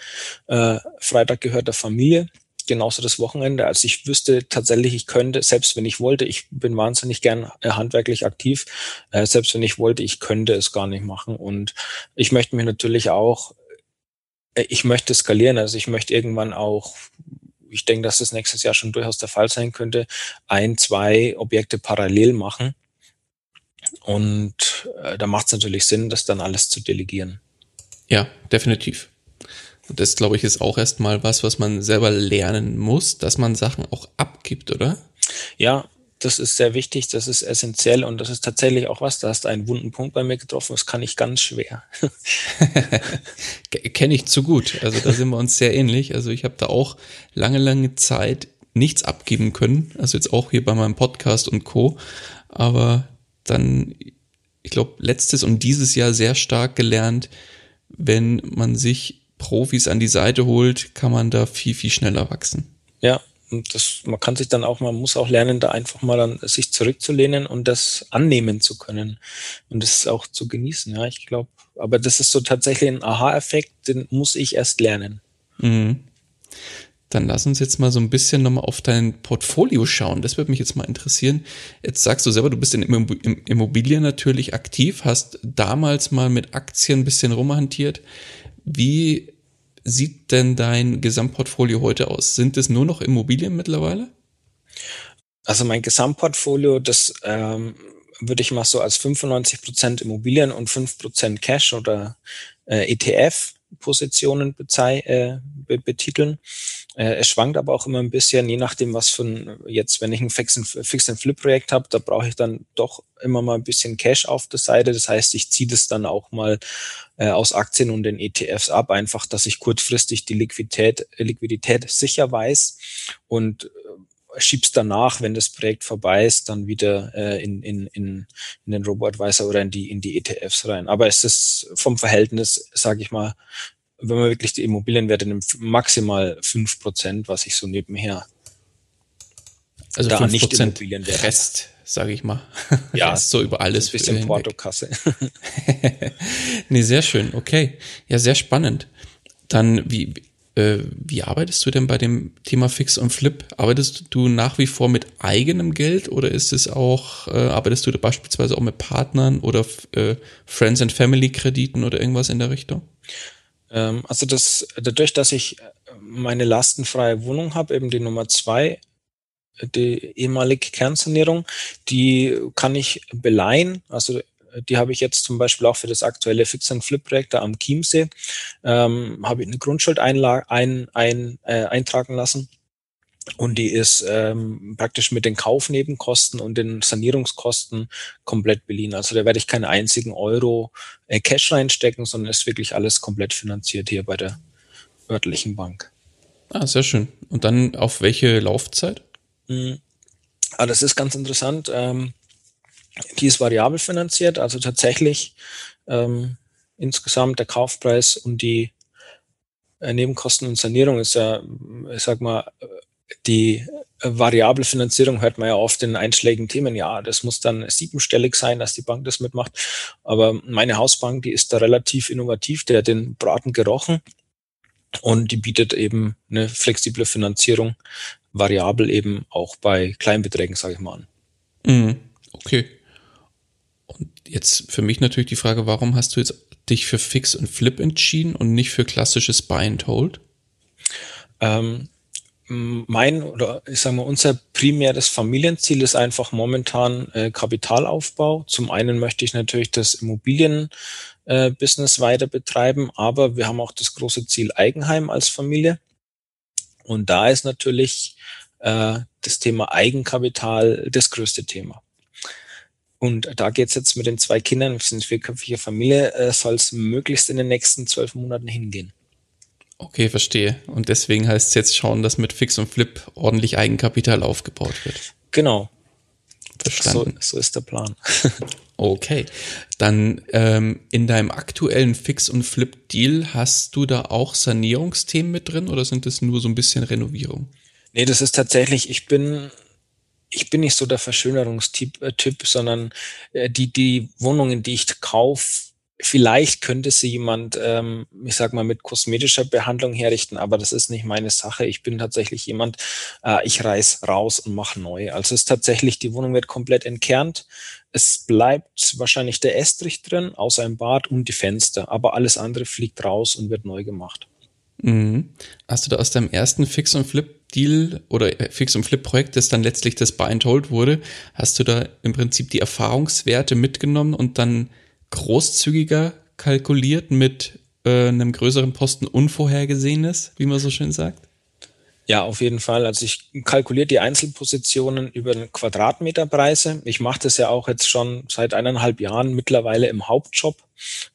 Äh, Freitag gehört der Familie genauso das Wochenende. Also ich wüsste tatsächlich, ich könnte, selbst wenn ich wollte, ich bin wahnsinnig gern äh, handwerklich aktiv, äh, selbst wenn ich wollte, ich könnte es gar nicht machen. Und ich möchte mich natürlich auch, äh, ich möchte skalieren, also ich möchte irgendwann auch ich denke, dass das nächstes Jahr schon durchaus der Fall sein könnte, ein, zwei Objekte parallel machen. Und äh, da macht es natürlich Sinn, das dann alles zu delegieren. Ja, definitiv. Und das, glaube ich, ist auch erstmal was, was man selber lernen muss, dass man Sachen auch abgibt, oder? Ja, das ist sehr wichtig, das ist essentiell und das ist tatsächlich auch was, da hast du einen wunden Punkt bei mir getroffen, das kann ich ganz schwer. [LAUGHS] Kenne ich zu gut, also da sind wir uns sehr ähnlich. Also ich habe da auch lange, lange Zeit nichts abgeben können, also jetzt auch hier bei meinem Podcast und Co. Aber dann, ich glaube, letztes und dieses Jahr sehr stark gelernt, wenn man sich Profis an die Seite holt, kann man da viel, viel schneller wachsen. Ja, das, man kann sich dann auch, man muss auch lernen, da einfach mal dann sich zurückzulehnen und das annehmen zu können und das auch zu genießen. Ja, ich glaube, aber das ist so tatsächlich ein Aha-Effekt, den muss ich erst lernen. Mhm. Dann lass uns jetzt mal so ein bisschen nochmal auf dein Portfolio schauen. Das würde mich jetzt mal interessieren. Jetzt sagst du selber, du bist in Immobilien natürlich aktiv, hast damals mal mit Aktien ein bisschen rumhantiert. Wie sieht denn dein Gesamtportfolio heute aus? Sind es nur noch Immobilien mittlerweile? Also mein Gesamtportfolio, das ähm, würde ich mal so als 95 Prozent Immobilien und 5% Cash oder äh, ETF-Positionen äh, betiteln. Äh, es schwankt aber auch immer ein bisschen, je nachdem, was ein, jetzt, wenn ich ein Fix-and-Flip-Projekt habe, da brauche ich dann doch immer mal ein bisschen Cash auf der Seite. Das heißt, ich ziehe das dann auch mal äh, aus Aktien und den ETFs ab, einfach, dass ich kurzfristig die Liquidität, Liquidität sicher weiß und äh, schieb's danach, wenn das Projekt vorbei ist, dann wieder äh, in, in, in, in den Robo-Advisor oder in die, in die ETFs rein. Aber es ist vom Verhältnis, sage ich mal, wenn man wirklich die Immobilienwerte nimmt, maximal fünf Prozent, was ich so nebenher also da nicht Immobilienwerte. Rest, sage ich mal. [LAUGHS] Ja, ist so über alles. Ein bisschen Portokasse. [LAUGHS] nee, sehr schön. Okay. Ja, sehr spannend. Dann, wie, äh, wie arbeitest du denn bei dem Thema Fix und Flip? Arbeitest du nach wie vor mit eigenem Geld oder ist es auch, äh, arbeitest du da beispielsweise auch mit Partnern oder äh, Friends and Family Krediten oder irgendwas in der Richtung? Ähm, also das, dadurch, dass ich meine lastenfreie Wohnung habe, eben die Nummer zwei, die ehemalige Kernsanierung, die kann ich beleihen. Also die habe ich jetzt zum Beispiel auch für das aktuelle Fix and Flip Projekt da am Chiemsee, ähm, habe ich eine Grundschuld ein, ein, äh, eintragen lassen und die ist ähm, praktisch mit den Kaufnebenkosten und den Sanierungskosten komplett beliehen. Also da werde ich keinen einzigen Euro äh, Cash reinstecken, sondern ist wirklich alles komplett finanziert hier bei der örtlichen Bank. Ah, sehr schön. Und dann auf welche Laufzeit? Mhm. Ah, das ist ganz interessant. Ähm, die ist variabel finanziert, also tatsächlich ähm, insgesamt der Kaufpreis und die äh, Nebenkosten und Sanierung ist ja, ich sag mal, die variable Finanzierung hört man ja oft in einschlägigen Themen. Ja, das muss dann siebenstellig sein, dass die Bank das mitmacht. Aber meine Hausbank, die ist da relativ innovativ. Der hat den Braten gerochen und die bietet eben eine flexible Finanzierung, variabel eben auch bei Kleinbeträgen, sage ich mal an. Mhm. Okay. Und jetzt für mich natürlich die Frage, warum hast du jetzt dich für Fix und Flip entschieden und nicht für klassisches Buy and Hold? Ähm, mein oder ich sage mal, unser primäres Familienziel ist einfach momentan äh, Kapitalaufbau. Zum einen möchte ich natürlich das Immobilienbusiness äh, weiter betreiben, aber wir haben auch das große Ziel Eigenheim als Familie. Und da ist natürlich äh, das Thema Eigenkapital das größte Thema. Und da geht's jetzt mit den zwei Kindern, wir sind vierköpfige Familie, äh, soll es möglichst in den nächsten zwölf Monaten hingehen. Okay, verstehe. Und deswegen heißt es jetzt schauen, dass mit Fix und Flip ordentlich Eigenkapital aufgebaut wird. Genau. Verstanden. So, so ist der Plan. [LAUGHS] okay. Dann ähm, in deinem aktuellen Fix und Flip Deal hast du da auch Sanierungsthemen mit drin oder sind das nur so ein bisschen Renovierung? Nee, das ist tatsächlich, ich bin ich bin nicht so der Verschönerungstyp, äh, typ, sondern äh, die, die Wohnungen, die ich kaufe, Vielleicht könnte sie jemand, ähm, ich sag mal, mit kosmetischer Behandlung herrichten, aber das ist nicht meine Sache. Ich bin tatsächlich jemand, äh, ich reiß raus und mache neu. Also es ist tatsächlich, die Wohnung wird komplett entkernt. Es bleibt wahrscheinlich der Estrich drin, außer im Bad und die Fenster, aber alles andere fliegt raus und wird neu gemacht. Mhm. Hast du da aus deinem ersten Fix und Flip Deal oder äh, Fix und Flip Projekt, das dann letztlich das Buy and Hold wurde, hast du da im Prinzip die Erfahrungswerte mitgenommen und dann großzügiger kalkuliert mit äh, einem größeren Posten Unvorhergesehenes, wie man so schön sagt? Ja, auf jeden Fall. Also ich kalkuliere die Einzelpositionen über Quadratmeterpreise. Ich mache das ja auch jetzt schon seit eineinhalb Jahren mittlerweile im Hauptjob.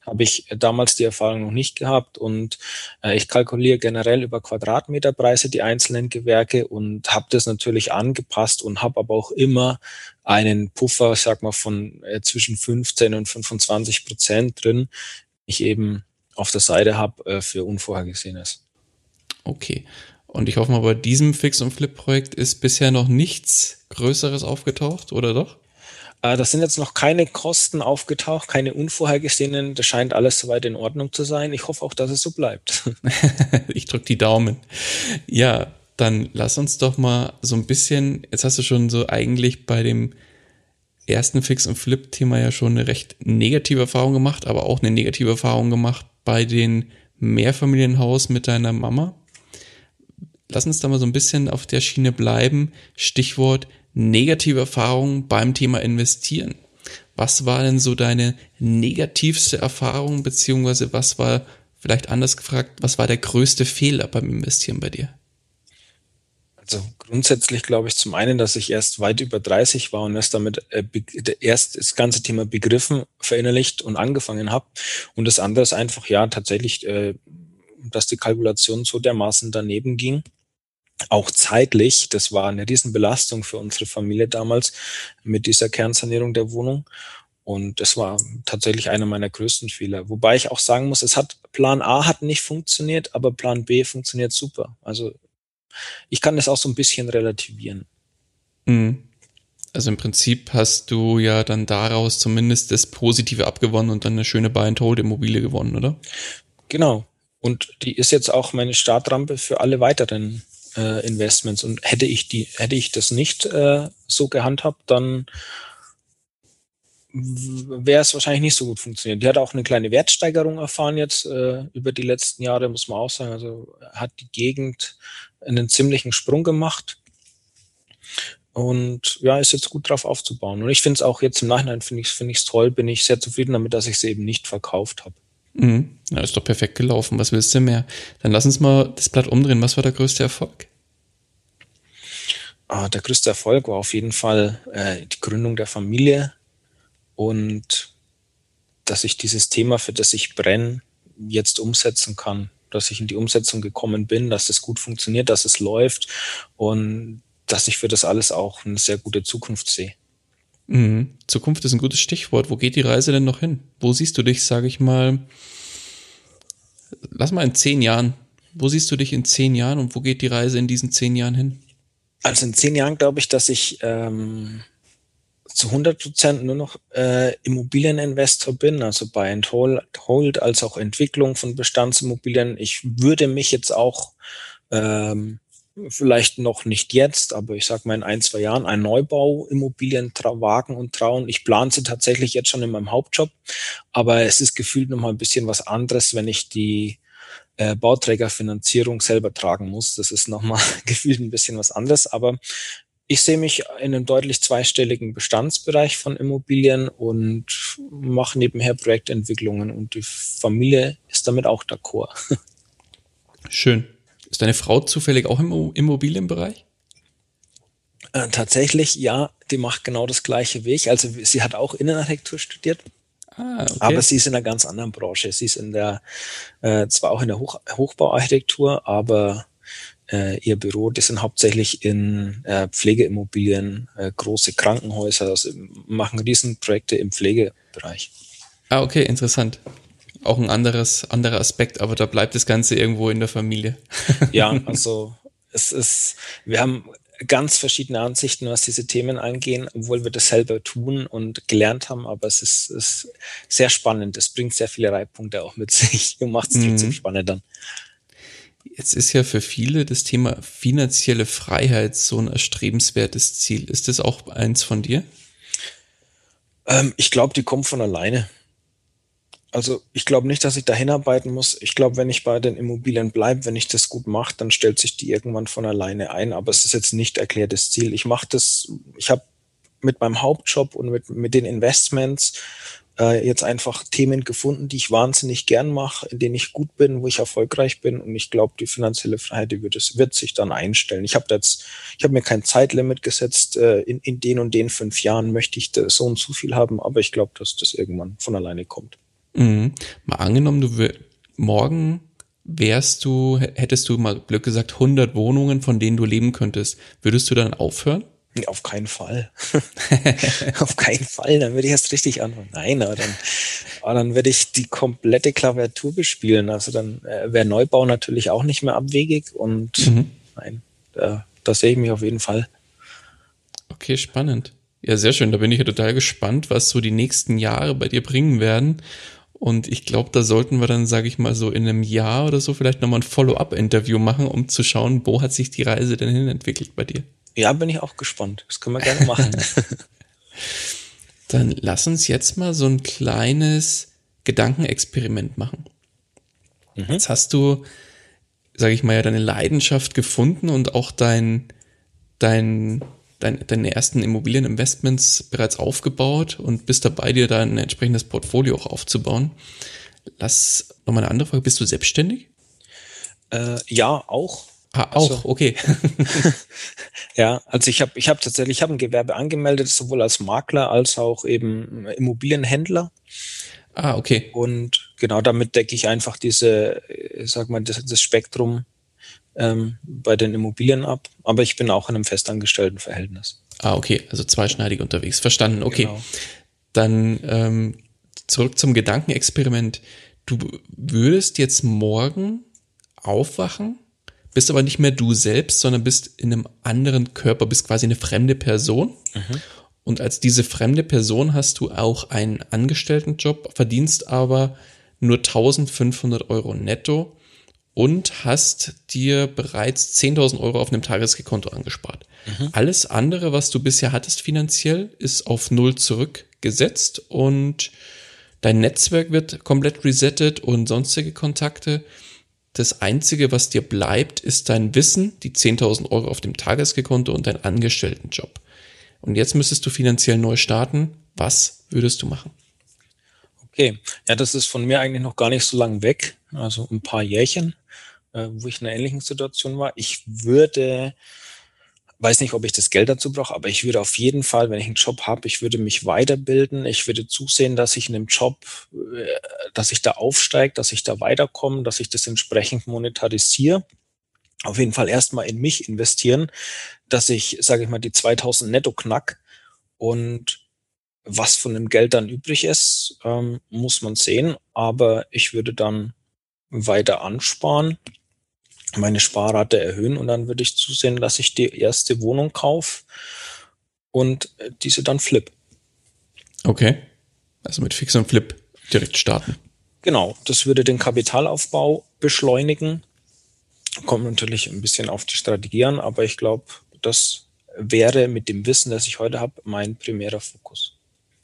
Habe ich damals die Erfahrung noch nicht gehabt und äh, ich kalkuliere generell über Quadratmeterpreise die einzelnen Gewerke und habe das natürlich angepasst und habe aber auch immer einen Puffer, sag mal, von äh, zwischen 15 und 25 Prozent drin, ich eben auf der Seite habe äh, für Unvorhergesehenes. Okay. Und ich hoffe mal, bei diesem Fix- und Flip-Projekt ist bisher noch nichts Größeres aufgetaucht, oder doch? Äh, das sind jetzt noch keine Kosten aufgetaucht, keine unvorhergesehenen. Das scheint alles soweit in Ordnung zu sein. Ich hoffe auch, dass es so bleibt. [LAUGHS] ich drücke die Daumen. Ja, dann lass uns doch mal so ein bisschen, jetzt hast du schon so eigentlich bei dem ersten Fix- und Flip-Thema ja schon eine recht negative Erfahrung gemacht, aber auch eine negative Erfahrung gemacht bei den Mehrfamilienhaus mit deiner Mama lass uns da mal so ein bisschen auf der Schiene bleiben. Stichwort negative Erfahrungen beim Thema Investieren. Was war denn so deine negativste Erfahrung, beziehungsweise was war, vielleicht anders gefragt, was war der größte Fehler beim Investieren bei dir? Also grundsätzlich glaube ich zum einen, dass ich erst weit über 30 war und erst damit äh, erst das ganze Thema begriffen, verinnerlicht und angefangen habe. Und das andere ist einfach ja tatsächlich, äh, dass die Kalkulation so dermaßen daneben ging. Auch zeitlich, das war eine Riesenbelastung für unsere Familie damals mit dieser Kernsanierung der Wohnung. Und das war tatsächlich einer meiner größten Fehler. Wobei ich auch sagen muss, es hat Plan A hat nicht funktioniert, aber Plan B funktioniert super. Also ich kann das auch so ein bisschen relativieren. Mhm. Also im Prinzip hast du ja dann daraus zumindest das Positive abgewonnen und dann eine schöne Buy-and-Hold-Immobilie gewonnen, oder? Genau. Und die ist jetzt auch meine Startrampe für alle weiteren äh, Investments. Und hätte ich die, hätte ich das nicht äh, so gehandhabt, dann wäre es wahrscheinlich nicht so gut funktioniert. Die hat auch eine kleine Wertsteigerung erfahren jetzt äh, über die letzten Jahre, muss man auch sagen. Also hat die Gegend einen ziemlichen Sprung gemacht und ja, ist jetzt gut drauf aufzubauen. Und ich finde es auch jetzt im Nachhinein finde ich es toll, bin ich sehr zufrieden damit, dass ich sie eben nicht verkauft habe. Mhm. Ja, ist doch perfekt gelaufen. Was willst du mehr? Dann lass uns mal das Blatt umdrehen. Was war der größte Erfolg? Ah, der größte Erfolg war auf jeden Fall äh, die Gründung der Familie und dass ich dieses Thema, für das ich brenne, jetzt umsetzen kann dass ich in die Umsetzung gekommen bin, dass es gut funktioniert, dass es läuft und dass ich für das alles auch eine sehr gute Zukunft sehe. Mhm. Zukunft ist ein gutes Stichwort. Wo geht die Reise denn noch hin? Wo siehst du dich, sage ich mal, lass mal in zehn Jahren. Wo siehst du dich in zehn Jahren und wo geht die Reise in diesen zehn Jahren hin? Also in zehn Jahren glaube ich, dass ich ähm, zu 100 Prozent nur noch äh, Immobilieninvestor bin, also bei and hold, als auch Entwicklung von Bestandsimmobilien. Ich würde mich jetzt auch ähm, vielleicht noch nicht jetzt, aber ich sage mal in ein, zwei Jahren ein Neubauimmobilien wagen und trauen. Ich plane sie tatsächlich jetzt schon in meinem Hauptjob, aber es ist gefühlt noch mal ein bisschen was anderes, wenn ich die äh, Bauträgerfinanzierung selber tragen muss. Das ist nochmal [LAUGHS] gefühlt ein bisschen was anderes, aber ich sehe mich in einem deutlich zweistelligen Bestandsbereich von Immobilien und mache nebenher Projektentwicklungen und die Familie ist damit auch d'accord. [LAUGHS] Schön. Ist deine Frau zufällig auch im Immobilienbereich? Äh, tatsächlich, ja, die macht genau das gleiche ich. Also sie hat auch Innenarchitektur studiert. Ah, okay. Aber sie ist in einer ganz anderen Branche. Sie ist in der, äh, zwar auch in der Hoch Hochbauarchitektur, aber äh, ihr Büro, die sind hauptsächlich in äh, Pflegeimmobilien, äh, große Krankenhäuser, also machen Riesenprojekte im Pflegebereich. Ah, okay, interessant. Auch ein anderes, anderer Aspekt, aber da bleibt das Ganze irgendwo in der Familie. [LAUGHS] ja, also es ist, wir haben ganz verschiedene Ansichten, was diese Themen angehen, obwohl wir das selber tun und gelernt haben, aber es ist, ist sehr spannend. Es bringt sehr viele Reibpunkte auch mit [LAUGHS] sich und macht es trotzdem mhm. spannend dann. Jetzt ist ja für viele das Thema finanzielle Freiheit so ein erstrebenswertes Ziel. Ist das auch eins von dir? Ähm, ich glaube, die kommt von alleine. Also ich glaube nicht, dass ich da hinarbeiten muss. Ich glaube, wenn ich bei den Immobilien bleibe, wenn ich das gut mache, dann stellt sich die irgendwann von alleine ein. Aber es ist jetzt nicht erklärtes Ziel. Ich mache das, ich habe mit meinem Hauptjob und mit, mit den Investments äh, jetzt einfach Themen gefunden, die ich wahnsinnig gern mache, in denen ich gut bin, wo ich erfolgreich bin. Und ich glaube, die finanzielle Freiheit, die wird, es, wird sich dann einstellen. Ich habe jetzt, ich habe mir kein Zeitlimit gesetzt, äh, in, in den und den fünf Jahren möchte ich so und so viel haben, aber ich glaube, dass das irgendwann von alleine kommt. Mhm. Mal angenommen, du morgen wärst du, hättest du mal Glück gesagt 100 Wohnungen, von denen du leben könntest. Würdest du dann aufhören? Auf keinen Fall. [LAUGHS] Auf keinen Fall. Dann würde ich erst richtig anfangen. Nein, aber dann, aber dann würde ich die komplette Klaviatur bespielen. Also dann äh, wäre Neubau natürlich auch nicht mehr abwegig. Und mhm. nein, da, da sehe ich mich auf jeden Fall. Okay, spannend. Ja, sehr schön. Da bin ich ja total gespannt, was so die nächsten Jahre bei dir bringen werden. Und ich glaube, da sollten wir dann, sage ich mal, so in einem Jahr oder so vielleicht nochmal ein Follow-up-Interview machen, um zu schauen, wo hat sich die Reise denn hin entwickelt bei dir. Ja, bin ich auch gespannt. Das können wir gerne machen. [LAUGHS] Dann lass uns jetzt mal so ein kleines Gedankenexperiment machen. Mhm. Jetzt hast du, sage ich mal, ja deine Leidenschaft gefunden und auch dein, dein, dein, deine ersten Immobilieninvestments bereits aufgebaut und bist dabei, dir da ein entsprechendes Portfolio auch aufzubauen. Lass nochmal eine andere Frage. Bist du selbstständig? Äh, ja, auch. Ah, auch, also, okay. [LAUGHS] ja, also ich habe ich hab tatsächlich ich hab ein Gewerbe angemeldet, sowohl als Makler als auch eben Immobilienhändler. Ah, okay. Und genau damit decke ich einfach diese, sag mal, das, das Spektrum ähm, bei den Immobilien ab. Aber ich bin auch in einem festangestellten Verhältnis. Ah, okay, also zweischneidig unterwegs. Verstanden, okay. Genau. Dann ähm, zurück zum Gedankenexperiment. Du würdest jetzt morgen aufwachen, bist aber nicht mehr du selbst, sondern bist in einem anderen Körper, bist quasi eine fremde Person. Mhm. Und als diese fremde Person hast du auch einen Angestelltenjob, verdienst aber nur 1500 Euro netto und hast dir bereits 10.000 Euro auf einem Tageskonto angespart. Mhm. Alles andere, was du bisher hattest finanziell, ist auf Null zurückgesetzt und dein Netzwerk wird komplett resettet und sonstige Kontakte. Das Einzige, was dir bleibt, ist dein Wissen, die 10.000 Euro auf dem Tageskonto und dein Angestelltenjob. Und jetzt müsstest du finanziell neu starten. Was würdest du machen? Okay, ja, das ist von mir eigentlich noch gar nicht so lang weg, also ein paar Jährchen, äh, wo ich in einer ähnlichen Situation war. Ich würde, weiß nicht, ob ich das Geld dazu brauche, aber ich würde auf jeden Fall, wenn ich einen Job habe, ich würde mich weiterbilden. Ich würde zusehen, dass ich in einem Job, äh, dass ich da aufsteige, dass ich da weiterkomme, dass ich das entsprechend monetarisiere auf jeden Fall erstmal in mich investieren, dass ich, sage ich mal, die 2000 netto knack und was von dem Geld dann übrig ist, ähm, muss man sehen. Aber ich würde dann weiter ansparen, meine Sparrate erhöhen und dann würde ich zusehen, dass ich die erste Wohnung kaufe und diese dann flip. Okay. Also mit Fix und Flip direkt starten. Genau, das würde den Kapitalaufbau beschleunigen Kommt natürlich ein bisschen auf die Strategie an, aber ich glaube, das wäre mit dem Wissen, das ich heute habe, mein primärer Fokus.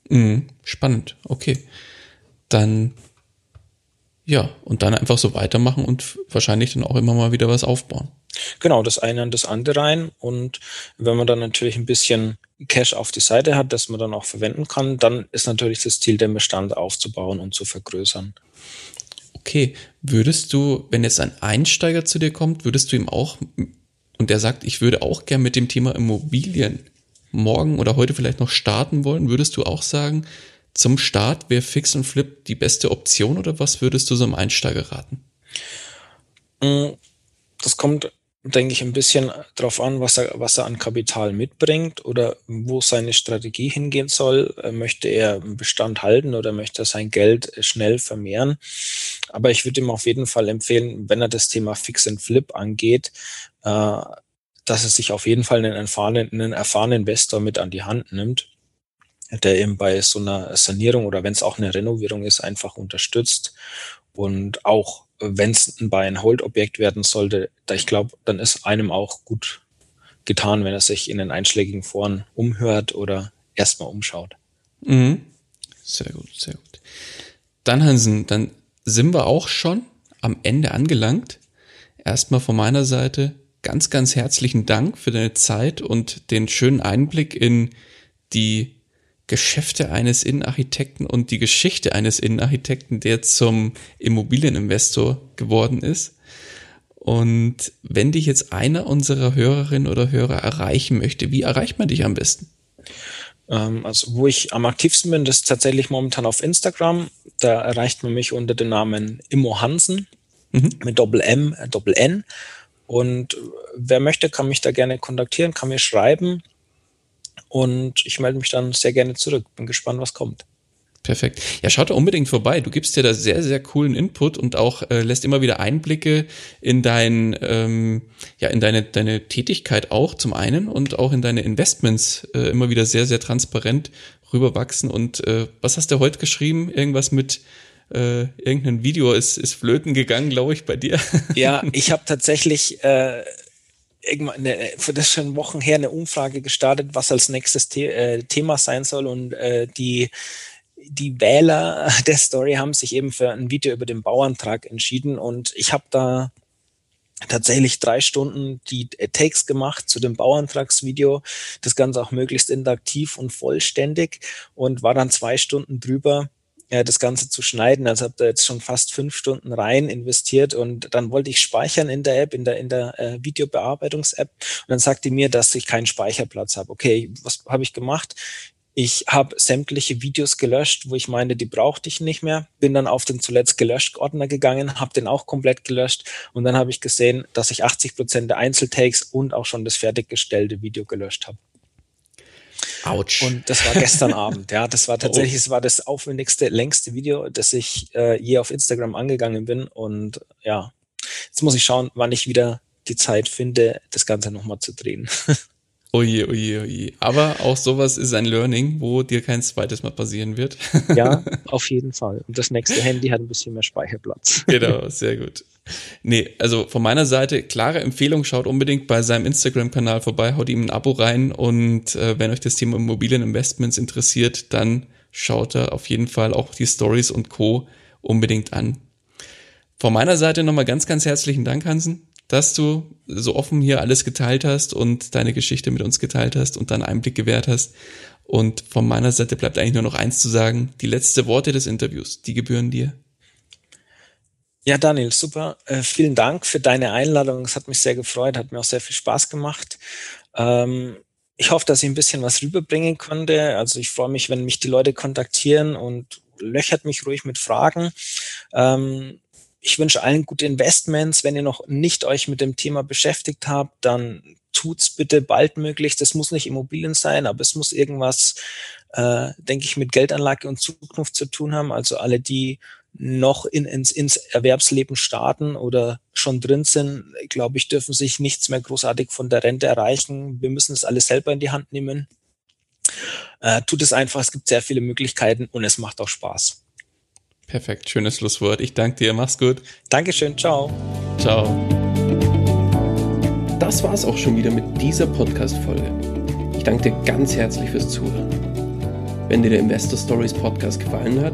Mhm, spannend, okay. Dann ja, und dann einfach so weitermachen und wahrscheinlich dann auch immer mal wieder was aufbauen. Genau, das eine an das andere rein. Und wenn man dann natürlich ein bisschen Cash auf die Seite hat, das man dann auch verwenden kann, dann ist natürlich das Ziel, den Bestand aufzubauen und zu vergrößern okay, würdest du, wenn jetzt ein Einsteiger zu dir kommt, würdest du ihm auch, und der sagt, ich würde auch gern mit dem Thema Immobilien morgen oder heute vielleicht noch starten wollen, würdest du auch sagen, zum Start wäre Fix und Flip die beste Option oder was würdest du so einem Einsteiger raten? Mm, das kommt denke ich, ein bisschen darauf an, was er, was er an Kapital mitbringt oder wo seine Strategie hingehen soll. Äh, möchte er einen Bestand halten oder möchte er sein Geld schnell vermehren? Aber ich würde ihm auf jeden Fall empfehlen, wenn er das Thema Fix and Flip angeht, äh, dass er sich auf jeden Fall einen erfahrenen, einen erfahrenen Investor mit an die Hand nimmt, der eben bei so einer Sanierung oder wenn es auch eine Renovierung ist, einfach unterstützt und auch wenn es ein Buy-and-Hold-Objekt werden sollte, da ich glaube, dann ist einem auch gut getan, wenn er sich in den einschlägigen Foren umhört oder erstmal umschaut. Mhm. Sehr gut, sehr gut. Dann, Hansen, dann sind wir auch schon am Ende angelangt. Erstmal von meiner Seite ganz, ganz herzlichen Dank für deine Zeit und den schönen Einblick in die Geschäfte eines Innenarchitekten und die Geschichte eines Innenarchitekten, der zum Immobilieninvestor geworden ist. Und wenn dich jetzt einer unserer Hörerinnen oder Hörer erreichen möchte, wie erreicht man dich am besten? Ähm, also wo ich am aktivsten bin, das ist tatsächlich momentan auf Instagram. Da erreicht man mich unter dem Namen Immo Hansen mhm. mit Doppel M, äh, Doppel N. Und wer möchte, kann mich da gerne kontaktieren, kann mir schreiben. Und ich melde mich dann sehr gerne zurück. Bin gespannt, was kommt. Perfekt. Ja, schaut da unbedingt vorbei. Du gibst dir da sehr, sehr coolen Input und auch äh, lässt immer wieder Einblicke in dein, ähm, ja, in deine, deine Tätigkeit auch zum einen und auch in deine Investments äh, immer wieder sehr, sehr transparent rüberwachsen. Und äh, was hast du heute geschrieben? Irgendwas mit äh, irgendein Video ist, ist flöten gegangen, glaube ich, bei dir. Ja, ich habe tatsächlich äh, irgendwann das schon Wochen her eine Umfrage gestartet, was als nächstes The äh, Thema sein soll. Und äh, die die Wähler [LAUGHS] der Story haben sich eben für ein Video über den Bauantrag entschieden. Und ich habe da tatsächlich drei Stunden die Takes gemacht zu dem Bauantragsvideo, das Ganze auch möglichst interaktiv und vollständig. Und war dann zwei Stunden drüber äh, das Ganze zu schneiden. Also habe da jetzt schon fast fünf Stunden rein investiert und dann wollte ich speichern in der App, in der, in der äh, Videobearbeitungs-App. Und dann sagte mir, dass ich keinen Speicherplatz habe. Okay, was habe ich gemacht? Ich habe sämtliche Videos gelöscht, wo ich meine, die brauchte ich nicht mehr. Bin dann auf den zuletzt gelöscht Ordner gegangen, habe den auch komplett gelöscht und dann habe ich gesehen, dass ich 80 Prozent der Einzeltakes und auch schon das fertiggestellte Video gelöscht habe. Autsch. Und das war gestern [LAUGHS] Abend. Ja, das war tatsächlich, es war das aufwendigste, längste Video, das ich äh, je auf Instagram angegangen bin. Und ja, jetzt muss ich schauen, wann ich wieder die Zeit finde, das Ganze nochmal zu drehen. [LAUGHS] Oje, oje, oje. Aber auch sowas ist ein Learning, wo dir kein zweites Mal passieren wird. Ja, [LAUGHS] auf jeden Fall. Und das nächste Handy hat ein bisschen mehr Speicherplatz. Genau, sehr gut. Nee, also von meiner Seite, klare Empfehlung, schaut unbedingt bei seinem Instagram-Kanal vorbei, haut ihm ein Abo rein und äh, wenn euch das Thema Immobilieninvestments interessiert, dann schaut er auf jeden Fall auch die Stories und Co. unbedingt an. Von meiner Seite nochmal ganz, ganz herzlichen Dank, Hansen dass du so offen hier alles geteilt hast und deine Geschichte mit uns geteilt hast und dann Einblick gewährt hast. Und von meiner Seite bleibt eigentlich nur noch eins zu sagen. Die letzte Worte des Interviews, die gebühren dir. Ja, Daniel, super. Äh, vielen Dank für deine Einladung. Es hat mich sehr gefreut, hat mir auch sehr viel Spaß gemacht. Ähm, ich hoffe, dass ich ein bisschen was rüberbringen konnte. Also ich freue mich, wenn mich die Leute kontaktieren und löchert mich ruhig mit Fragen. Ähm, ich wünsche allen gute Investments. Wenn ihr noch nicht euch mit dem Thema beschäftigt habt, dann tut's bitte baldmöglichst. Das muss nicht Immobilien sein, aber es muss irgendwas, äh, denke ich, mit Geldanlage und Zukunft zu tun haben. Also alle, die noch in, ins, ins Erwerbsleben starten oder schon drin sind, glaube ich, dürfen sich nichts mehr großartig von der Rente erreichen. Wir müssen es alles selber in die Hand nehmen. Äh, tut es einfach, es gibt sehr viele Möglichkeiten und es macht auch Spaß. Perfekt, schönes Schlusswort. Ich danke dir, mach's gut. Dankeschön, ciao. Ciao. Das war's auch schon wieder mit dieser Podcast-Folge. Ich danke dir ganz herzlich fürs Zuhören. Wenn dir der Investor Stories Podcast gefallen hat,